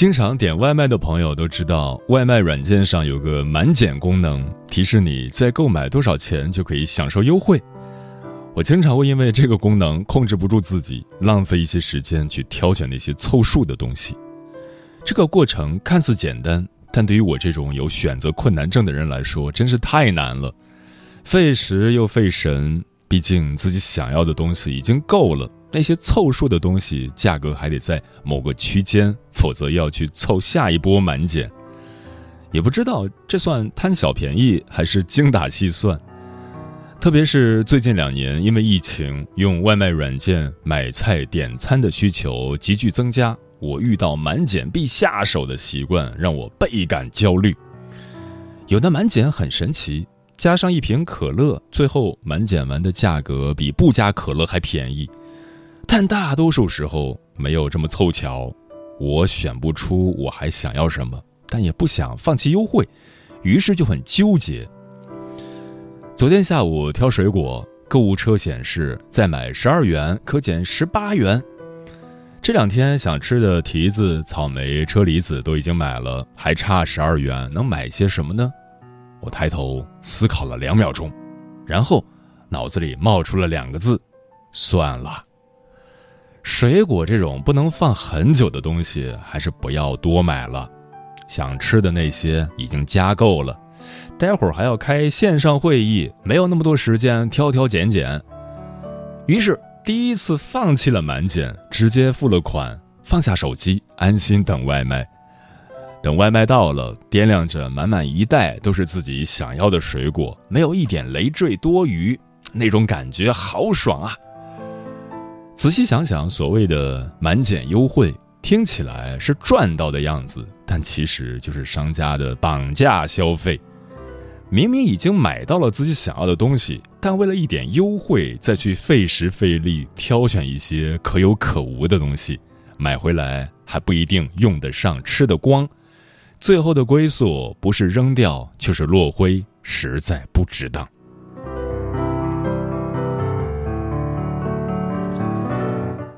经常点外卖的朋友都知道，外卖软件上有个满减功能，提示你在购买多少钱就可以享受优惠。我经常会因为这个功能控制不住自己，浪费一些时间去挑选那些凑数的东西。这个过程看似简单，但对于我这种有选择困难症的人来说，真是太难了，费时又费神。毕竟自己想要的东西已经够了。那些凑数的东西，价格还得在某个区间，否则要去凑下一波满减。也不知道这算贪小便宜还是精打细算。特别是最近两年，因为疫情，用外卖软件买菜点餐的需求急剧增加，我遇到满减必下手的习惯，让我倍感焦虑。有的满减很神奇，加上一瓶可乐，最后满减完的价格比不加可乐还便宜。但大多数时候没有这么凑巧，我选不出我还想要什么，但也不想放弃优惠，于是就很纠结。昨天下午挑水果，购物车显示再买十二元可减十八元。这两天想吃的提子、草莓、车厘子都已经买了，还差十二元，能买些什么呢？我抬头思考了两秒钟，然后脑子里冒出了两个字：算了。水果这种不能放很久的东西，还是不要多买了。想吃的那些已经加够了，待会儿还要开线上会议，没有那么多时间挑挑拣拣。于是第一次放弃了满减，直接付了款，放下手机，安心等外卖。等外卖到了，掂量着满满一袋都是自己想要的水果，没有一点累赘多余，那种感觉好爽啊！仔细想想，所谓的满减优惠听起来是赚到的样子，但其实就是商家的绑架消费。明明已经买到了自己想要的东西，但为了一点优惠，再去费时费力挑选一些可有可无的东西，买回来还不一定用得上、吃得光，最后的归宿不是扔掉就是落灰，实在不值当。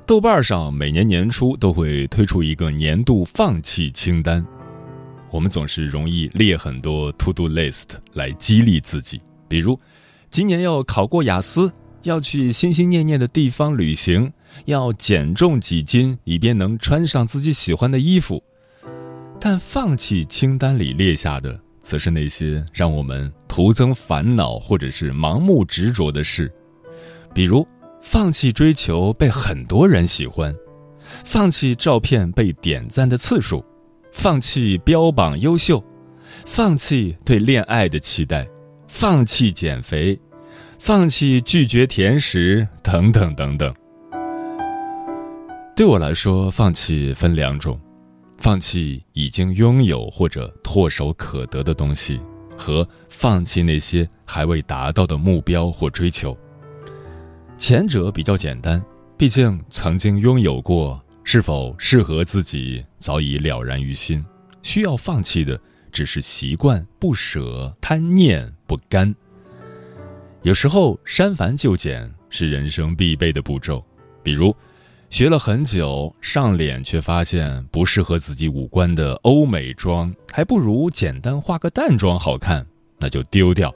豆瓣上每年年初都会推出一个年度放弃清单，我们总是容易列很多 to do list 来激励自己，比如今年要考过雅思，要去心心念念的地方旅行，要减重几斤以便能穿上自己喜欢的衣服。但放弃清单里列下的，则是那些让我们徒增烦恼或者是盲目执着的事，比如。放弃追求被很多人喜欢，放弃照片被点赞的次数，放弃标榜优秀，放弃对恋爱的期待，放弃减肥，放弃拒绝甜食，等等等等。对我来说，放弃分两种：放弃已经拥有或者唾手可得的东西，和放弃那些还未达到的目标或追求。前者比较简单，毕竟曾经拥有过，是否适合自己早已了然于心。需要放弃的只是习惯、不舍、贪念、不甘。有时候删繁就简是人生必备的步骤，比如学了很久上脸却发现不适合自己五官的欧美妆，还不如简单化个淡妆好看，那就丢掉。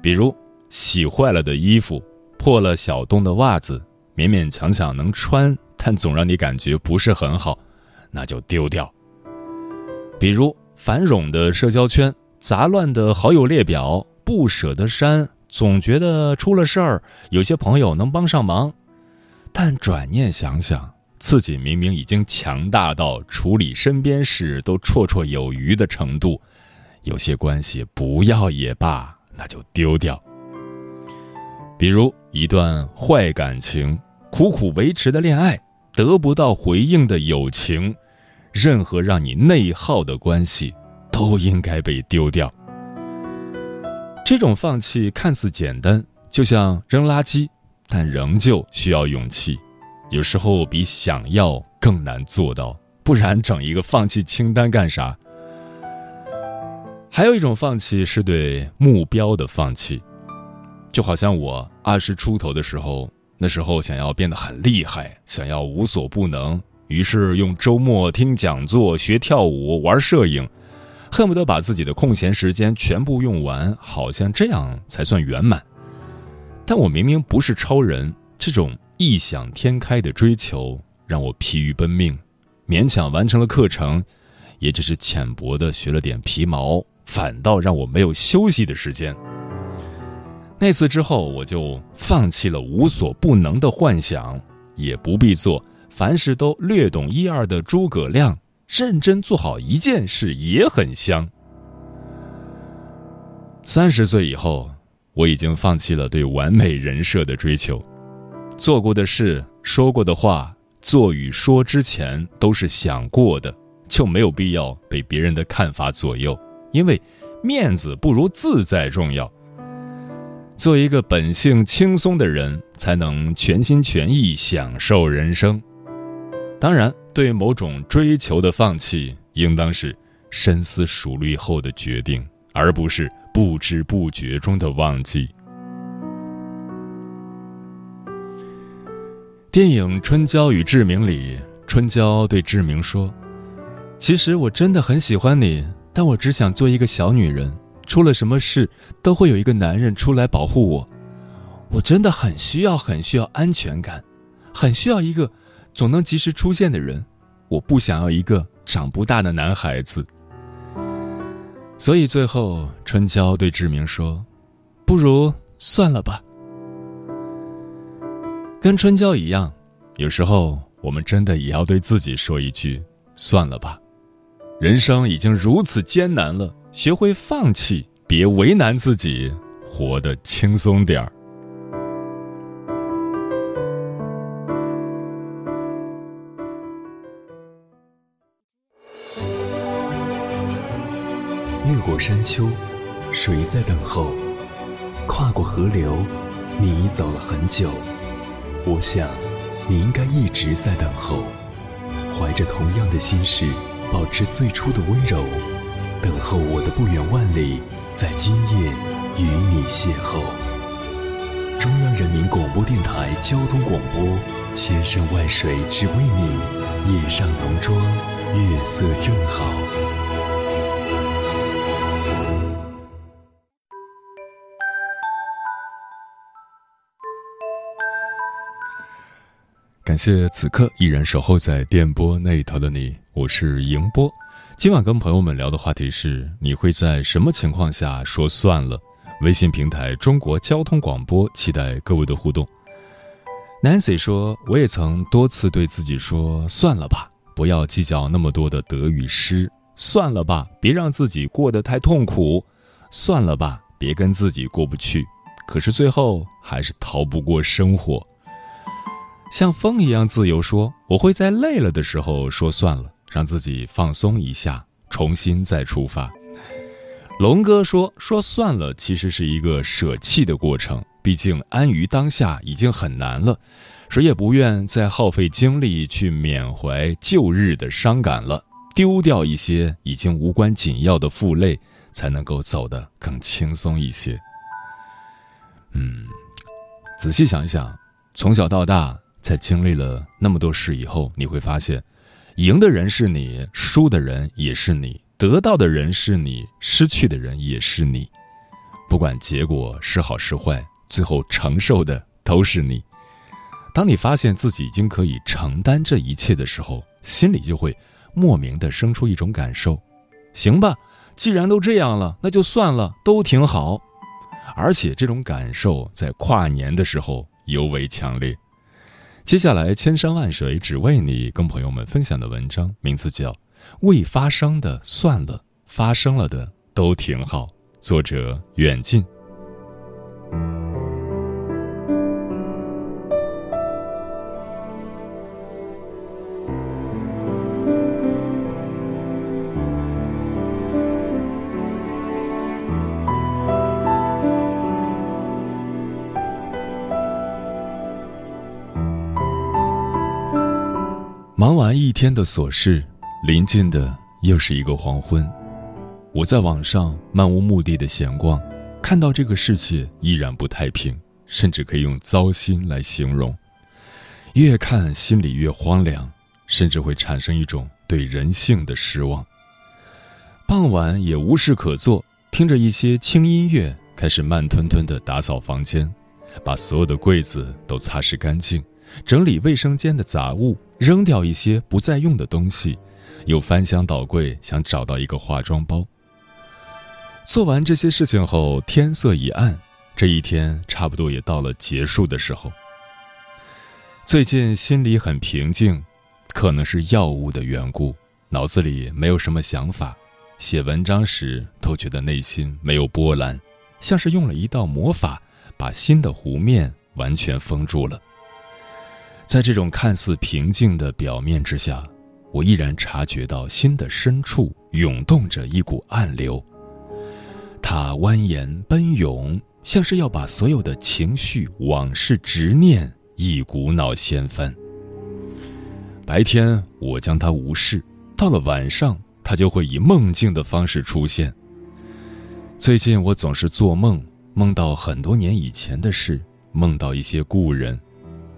比如洗坏了的衣服。破了小洞的袜子，勉勉强强能穿，但总让你感觉不是很好，那就丢掉。比如繁冗的社交圈、杂乱的好友列表、不舍得删，总觉得出了事儿，有些朋友能帮上忙，但转念想想，自己明明已经强大到处理身边事都绰绰有余的程度，有些关系不要也罢，那就丢掉。比如一段坏感情、苦苦维持的恋爱、得不到回应的友情，任何让你内耗的关系，都应该被丢掉。这种放弃看似简单，就像扔垃圾，但仍旧需要勇气。有时候比想要更难做到，不然整一个放弃清单干啥？还有一种放弃是对目标的放弃。就好像我二十出头的时候，那时候想要变得很厉害，想要无所不能，于是用周末听讲座、学跳舞、玩摄影，恨不得把自己的空闲时间全部用完，好像这样才算圆满。但我明明不是超人，这种异想天开的追求让我疲于奔命，勉强完成了课程，也只是浅薄的学了点皮毛，反倒让我没有休息的时间。那次之后，我就放弃了无所不能的幻想，也不必做凡事都略懂一二的诸葛亮，认真做好一件事也很香。三十岁以后，我已经放弃了对完美人设的追求，做过的事、说过的话，做与说之前都是想过的，就没有必要被别人的看法左右，因为面子不如自在重要。做一个本性轻松的人，才能全心全意享受人生。当然，对某种追求的放弃，应当是深思熟虑后的决定，而不是不知不觉中的忘记。电影《春娇与志明》里，春娇对志明说：“其实我真的很喜欢你，但我只想做一个小女人。”出了什么事，都会有一个男人出来保护我。我真的很需要，很需要安全感，很需要一个总能及时出现的人。我不想要一个长不大的男孩子。所以最后，春娇对志明说：“不如算了吧。”跟春娇一样，有时候我们真的也要对自己说一句：“算了吧。”人生已经如此艰难了。学会放弃，别为难自己，活得轻松点儿。越过山丘，谁在等候？跨过河流，你走了很久。我想，你应该一直在等候，怀着同样的心事，保持最初的温柔。等候我的不远万里，在今夜与你邂逅。中央人民广播电台交通广播，千山万水只为你，夜上浓妆，月色正好。感谢此刻依然守候在电波那一头的你，我是迎波。今晚跟朋友们聊的话题是：你会在什么情况下说算了？微信平台中国交通广播，期待各位的互动。Nancy 说：“我也曾多次对自己说算了吧，不要计较那么多的得与失；算了吧，别让自己过得太痛苦；算了吧，别跟自己过不去。可是最后还是逃不过生活。像风一样自由，说我会在累了的时候说算了。”让自己放松一下，重新再出发。龙哥说：“说算了，其实是一个舍弃的过程。毕竟安于当下已经很难了，谁也不愿再耗费精力去缅怀旧日的伤感了。丢掉一些已经无关紧要的负累，才能够走得更轻松一些。”嗯，仔细想一想，从小到大，在经历了那么多事以后，你会发现。赢的人是你，输的人也是你；得到的人是你，失去的人也是你。不管结果是好是坏，最后承受的都是你。当你发现自己已经可以承担这一切的时候，心里就会莫名的生出一种感受：行吧，既然都这样了，那就算了，都挺好。而且这种感受在跨年的时候尤为强烈。接下来，千山万水只为你，跟朋友们分享的文章名字叫《未发生的算了，发生了的都挺好》，作者远近。天的琐事，临近的又是一个黄昏。我在网上漫无目的的闲逛，看到这个世界依然不太平，甚至可以用糟心来形容。越看心里越荒凉，甚至会产生一种对人性的失望。傍晚也无事可做，听着一些轻音乐，开始慢吞吞的打扫房间，把所有的柜子都擦拭干净。整理卫生间的杂物，扔掉一些不再用的东西，又翻箱倒柜，想找到一个化妆包。做完这些事情后，天色已暗，这一天差不多也到了结束的时候。最近心里很平静，可能是药物的缘故，脑子里没有什么想法，写文章时都觉得内心没有波澜，像是用了一道魔法，把心的湖面完全封住了。在这种看似平静的表面之下，我依然察觉到心的深处涌动着一股暗流。它蜿蜒奔涌，像是要把所有的情绪、往事、执念一股脑掀翻。白天我将它无视，到了晚上，它就会以梦境的方式出现。最近我总是做梦，梦到很多年以前的事，梦到一些故人。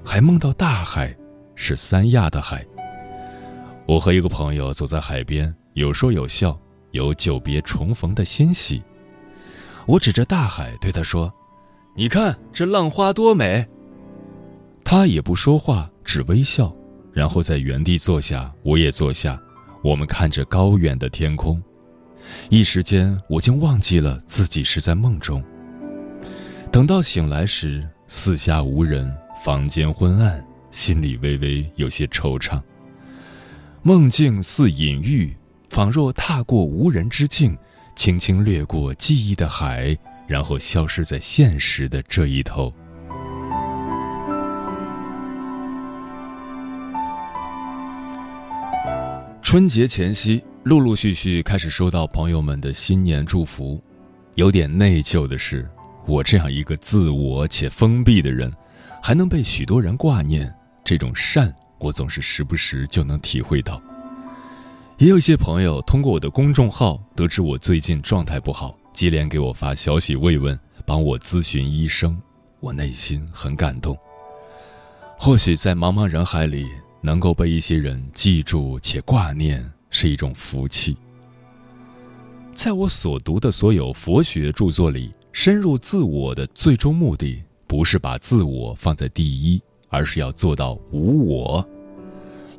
还梦到大海，是三亚的海。我和一个朋友走在海边，有说有笑，有久别重逢的欣喜。我指着大海对他说：“你看这浪花多美。”他也不说话，只微笑，然后在原地坐下，我也坐下。我们看着高远的天空，一时间我竟忘记了自己是在梦中。等到醒来时，四下无人。房间昏暗，心里微微有些惆怅。梦境似隐喻，仿若踏过无人之境，轻轻掠过记忆的海，然后消失在现实的这一头。春节前夕，陆陆续续开始收到朋友们的新年祝福，有点内疚的是，我这样一个自我且封闭的人。还能被许多人挂念，这种善，我总是时不时就能体会到。也有一些朋友通过我的公众号得知我最近状态不好，接连给我发消息慰问，帮我咨询医生，我内心很感动。或许在茫茫人海里，能够被一些人记住且挂念，是一种福气。在我所读的所有佛学著作里，深入自我的最终目的。不是把自我放在第一，而是要做到无我，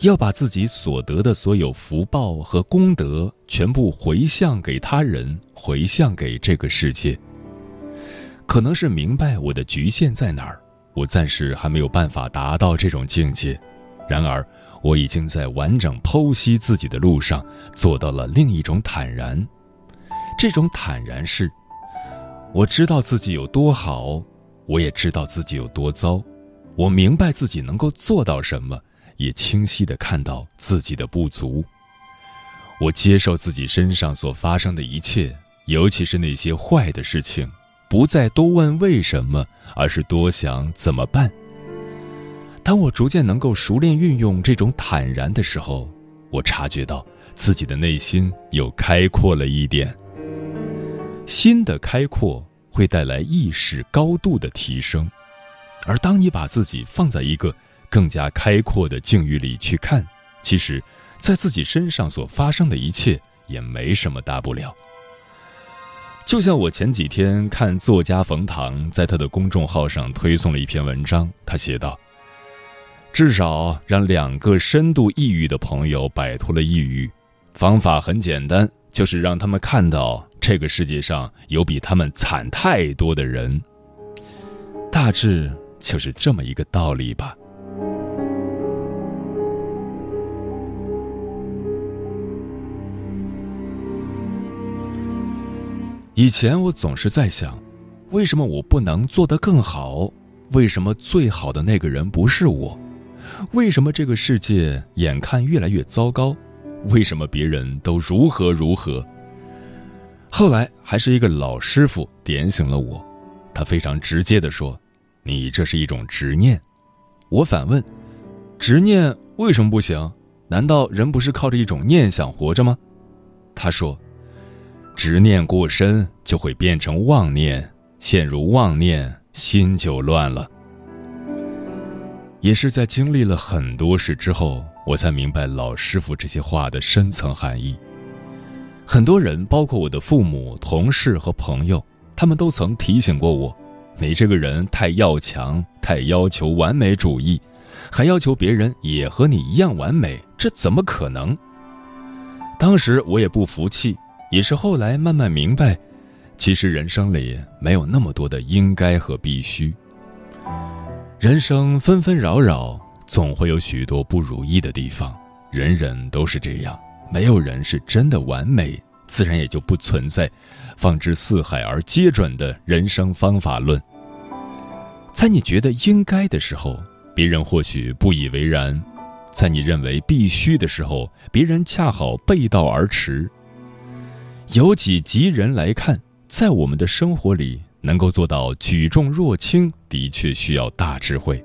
要把自己所得的所有福报和功德全部回向给他人，回向给这个世界。可能是明白我的局限在哪儿，我暂时还没有办法达到这种境界。然而，我已经在完整剖析自己的路上做到了另一种坦然。这种坦然是，我知道自己有多好。我也知道自己有多糟，我明白自己能够做到什么，也清晰的看到自己的不足。我接受自己身上所发生的一切，尤其是那些坏的事情，不再多问为什么，而是多想怎么办。当我逐渐能够熟练运用这种坦然的时候，我察觉到自己的内心又开阔了一点。心的开阔。会带来意识高度的提升，而当你把自己放在一个更加开阔的境遇里去看，其实，在自己身上所发生的一切也没什么大不了。就像我前几天看作家冯唐在他的公众号上推送了一篇文章，他写道：“至少让两个深度抑郁的朋友摆脱了抑郁。方法很简单，就是让他们看到这个世界上有比他们惨太多的人。大致就是这么一个道理吧。以前我总是在想，为什么我不能做得更好？为什么最好的那个人不是我？为什么这个世界眼看越来越糟糕？为什么别人都如何如何？后来还是一个老师傅点醒了我，他非常直接地说：“你这是一种执念。”我反问：“执念为什么不行？难道人不是靠着一种念想活着吗？”他说。执念过深，就会变成妄念；陷入妄念，心就乱了。也是在经历了很多事之后，我才明白老师傅这些话的深层含义。很多人，包括我的父母、同事和朋友，他们都曾提醒过我：“你这个人太要强，太要求完美主义，还要求别人也和你一样完美，这怎么可能？”当时我也不服气。也是后来慢慢明白，其实人生里没有那么多的应该和必须。人生纷纷扰扰，总会有许多不如意的地方，人人都是这样，没有人是真的完美，自然也就不存在“放之四海而皆准”的人生方法论。在你觉得应该的时候，别人或许不以为然；在你认为必须的时候，别人恰好背道而驰。由己及人来看，在我们的生活里，能够做到举重若轻，的确需要大智慧。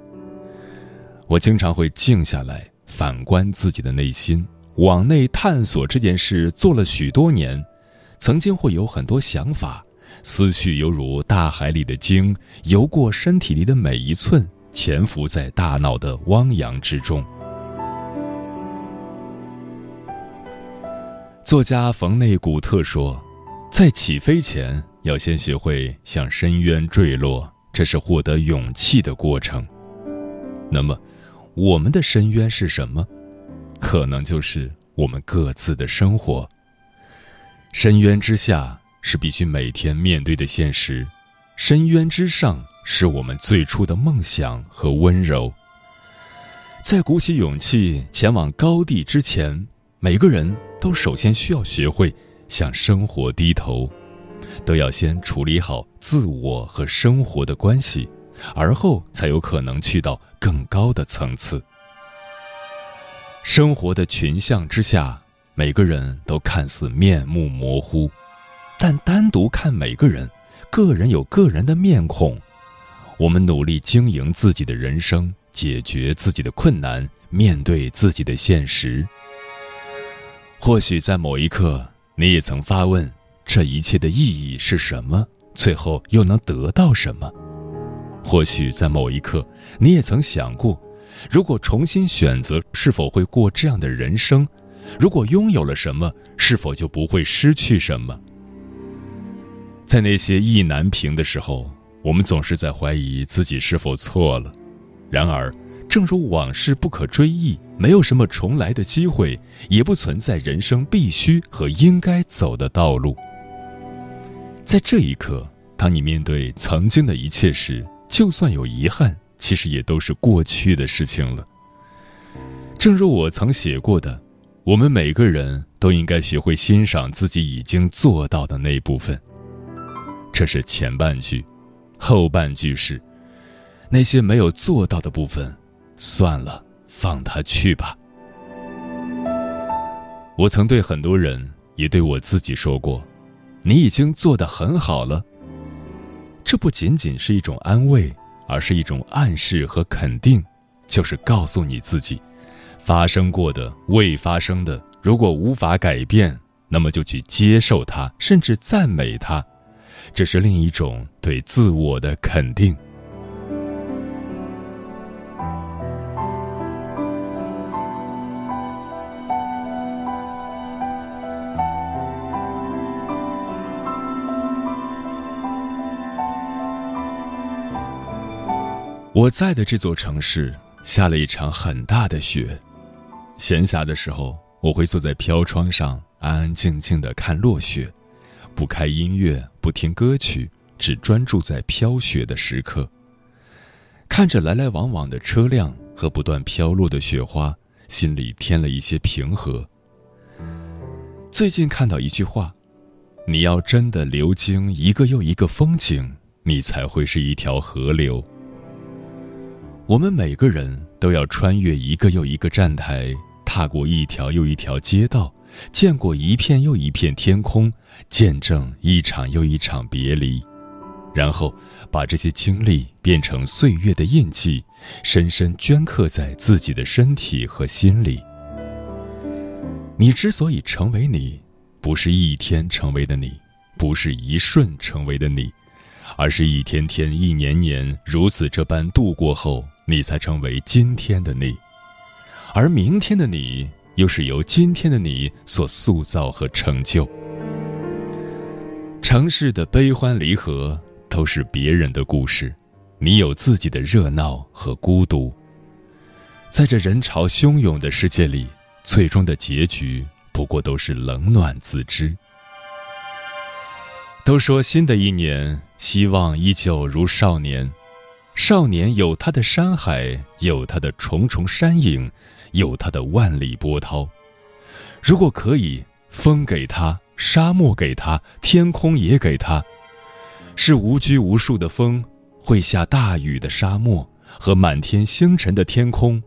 我经常会静下来，反观自己的内心，往内探索这件事，做了许多年，曾经会有很多想法，思绪犹如大海里的鲸，游过身体里的每一寸，潜伏在大脑的汪洋之中。作家冯内古特说：“在起飞前，要先学会向深渊坠落，这是获得勇气的过程。那么，我们的深渊是什么？可能就是我们各自的生活。深渊之下是必须每天面对的现实，深渊之上是我们最初的梦想和温柔。在鼓起勇气前往高地之前。”每个人都首先需要学会向生活低头，都要先处理好自我和生活的关系，而后才有可能去到更高的层次。生活的群像之下，每个人都看似面目模糊，但单独看每个人，个人有个人的面孔。我们努力经营自己的人生，解决自己的困难，面对自己的现实。或许在某一刻，你也曾发问：这一切的意义是什么？最后又能得到什么？或许在某一刻，你也曾想过：如果重新选择，是否会过这样的人生？如果拥有了什么，是否就不会失去什么？在那些意难平的时候，我们总是在怀疑自己是否错了。然而，正如往事不可追忆，没有什么重来的机会，也不存在人生必须和应该走的道路。在这一刻，当你面对曾经的一切时，就算有遗憾，其实也都是过去的事情了。正如我曾写过的，我们每个人都应该学会欣赏自己已经做到的那部分。这是前半句，后半句是那些没有做到的部分。算了，放他去吧。我曾对很多人，也对我自己说过：“你已经做得很好了。”这不仅仅是一种安慰，而是一种暗示和肯定，就是告诉你自己，发生过的、未发生的，如果无法改变，那么就去接受它，甚至赞美它。这是另一种对自我的肯定。我在的这座城市下了一场很大的雪。闲暇的时候，我会坐在飘窗上，安安静静的看落雪，不开音乐，不听歌曲，只专注在飘雪的时刻。看着来来往往的车辆和不断飘落的雪花，心里添了一些平和。最近看到一句话：“你要真的流经一个又一个风景，你才会是一条河流。”我们每个人都要穿越一个又一个站台，踏过一条又一条街道，见过一片又一片天空，见证一场又一场别离。然后把这些经历变成岁月的印记，深深镌刻在自己的身体和心里。你之所以成为你，不是一天成为的你，不是一瞬成为的你，而是一天天、一年年如此这般度过后，你才成为今天的你。而明天的你，又是由今天的你所塑造和成就。城市的悲欢离合。都是别人的故事，你有自己的热闹和孤独。在这人潮汹涌的世界里，最终的结局不过都是冷暖自知。都说新的一年，希望依旧如少年。少年有他的山海，有他的重重山影，有他的万里波涛。如果可以，风给他，沙漠给他，天空也给他。是无拘无束的风，会下大雨的沙漠和满天星辰的天空，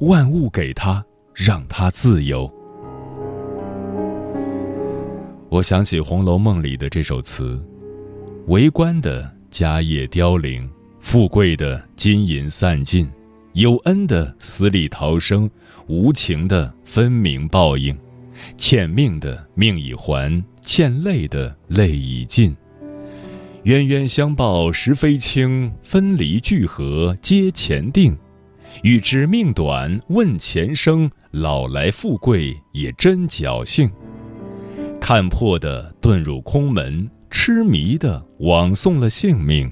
万物给他，让他自由。我想起《红楼梦》里的这首词：为官的家业凋零，富贵的金银散尽，有恩的死里逃生，无情的分明报应，欠命的命已还，欠泪的泪已尽。冤冤相报实非轻，分离聚合皆前定。欲知命短问前生，老来富贵也真侥幸。看破的遁入空门，痴迷的枉送了性命。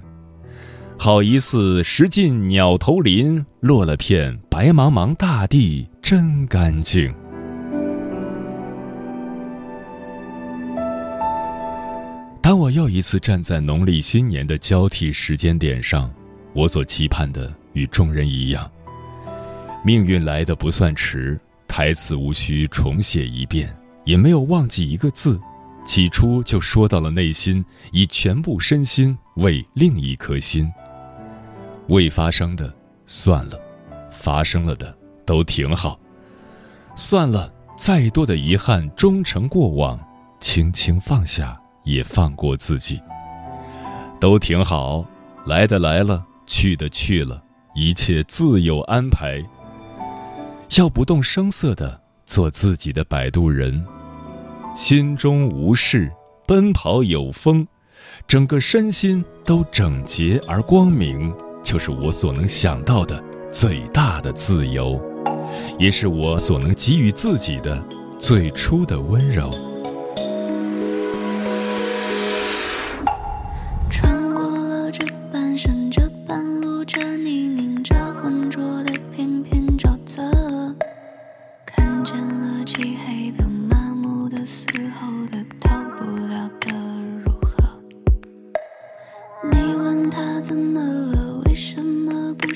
好一似石尽鸟头林，落了片白茫茫大地真干净。当我又一次站在农历新年的交替时间点上，我所期盼的与众人一样。命运来的不算迟，台词无需重写一遍，也没有忘记一个字，起初就说到了内心，以全部身心为另一颗心。未发生的算了，发生了的都挺好。算了，再多的遗憾终成过往，轻轻放下。也放过自己，都挺好，来的来了，去的去了，一切自有安排。要不动声色的做自己的摆渡人，心中无事，奔跑有风，整个身心都整洁而光明，就是我所能想到的最大的自由，也是我所能给予自己的最初的温柔。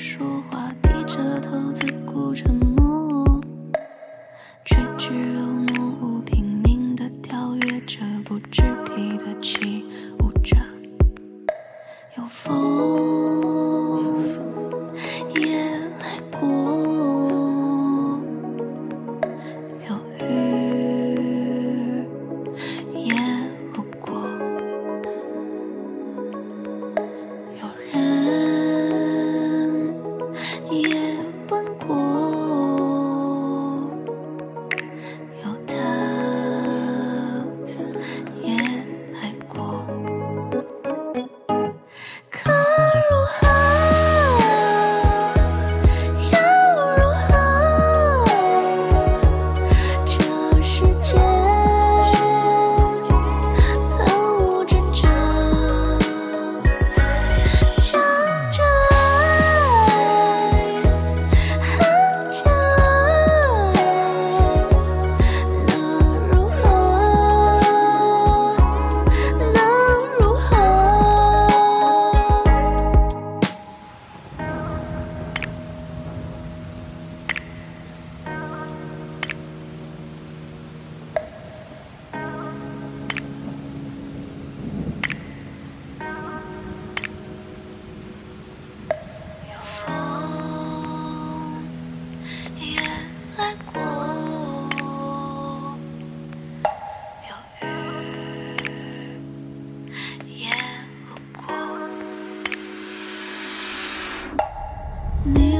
说话，低着头自顾沉默。Need